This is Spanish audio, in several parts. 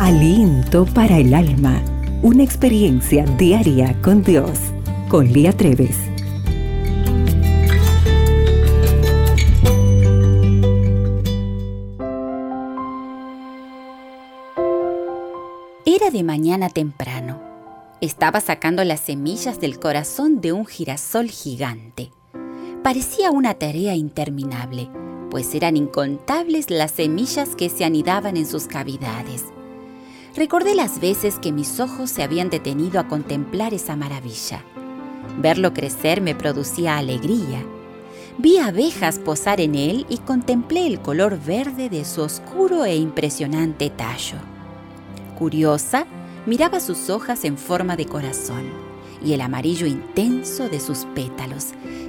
Aliento para el alma. Una experiencia diaria con Dios. Con Lía Treves. Era de mañana temprano. Estaba sacando las semillas del corazón de un girasol gigante. Parecía una tarea interminable, pues eran incontables las semillas que se anidaban en sus cavidades. Recordé las veces que mis ojos se habían detenido a contemplar esa maravilla. Verlo crecer me producía alegría. Vi abejas posar en él y contemplé el color verde de su oscuro e impresionante tallo. Curiosa, miraba sus hojas en forma de corazón y el amarillo intenso de sus pétalos,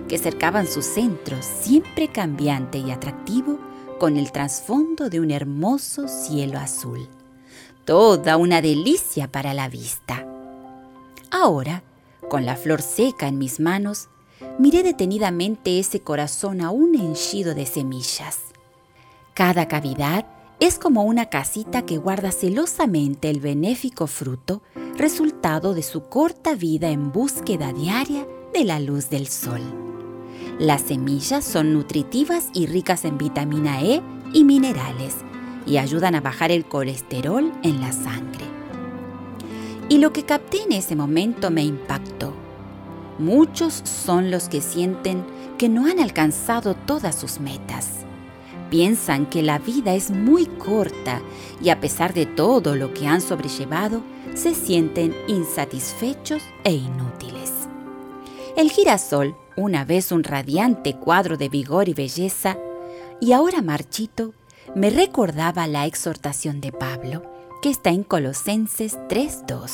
que cercaban su centro, siempre cambiante y atractivo, con el trasfondo de un hermoso cielo azul toda una delicia para la vista. Ahora, con la flor seca en mis manos, miré detenidamente ese corazón aún henchido de semillas. Cada cavidad es como una casita que guarda celosamente el benéfico fruto, resultado de su corta vida en búsqueda diaria de la luz del sol. Las semillas son nutritivas y ricas en vitamina E y minerales, y ayudan a bajar el colesterol en la sangre. Y lo que capté en ese momento me impactó. Muchos son los que sienten que no han alcanzado todas sus metas. Piensan que la vida es muy corta y a pesar de todo lo que han sobrellevado, se sienten insatisfechos e inútiles. El girasol, una vez un radiante cuadro de vigor y belleza, y ahora marchito, me recordaba la exhortación de Pablo, que está en Colosenses 3.2.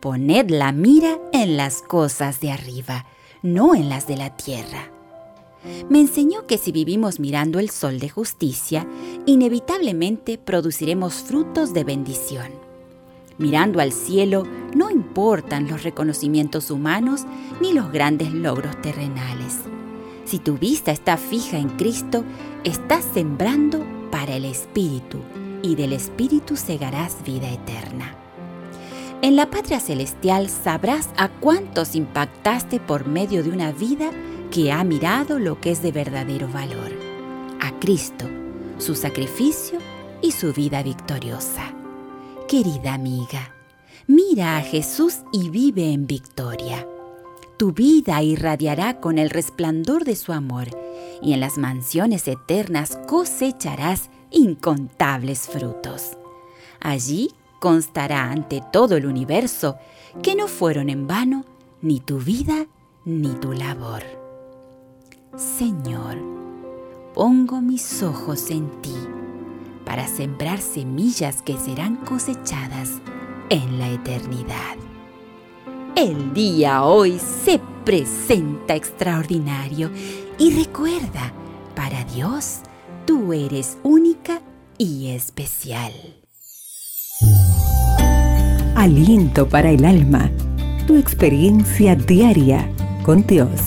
Poned la mira en las cosas de arriba, no en las de la tierra. Me enseñó que si vivimos mirando el sol de justicia, inevitablemente produciremos frutos de bendición. Mirando al cielo no importan los reconocimientos humanos ni los grandes logros terrenales. Si tu vista está fija en Cristo, estás sembrando para el Espíritu, y del Espíritu segarás vida eterna. En la patria celestial sabrás a cuántos impactaste por medio de una vida que ha mirado lo que es de verdadero valor, a Cristo, su sacrificio y su vida victoriosa. Querida amiga, mira a Jesús y vive en victoria. Tu vida irradiará con el resplandor de su amor y en las mansiones eternas cosecharás incontables frutos. Allí constará ante todo el universo que no fueron en vano ni tu vida ni tu labor. Señor, pongo mis ojos en ti para sembrar semillas que serán cosechadas en la eternidad. El día hoy se presenta extraordinario y recuerda, para Dios, tú eres única y especial. Aliento para el alma, tu experiencia diaria con Dios.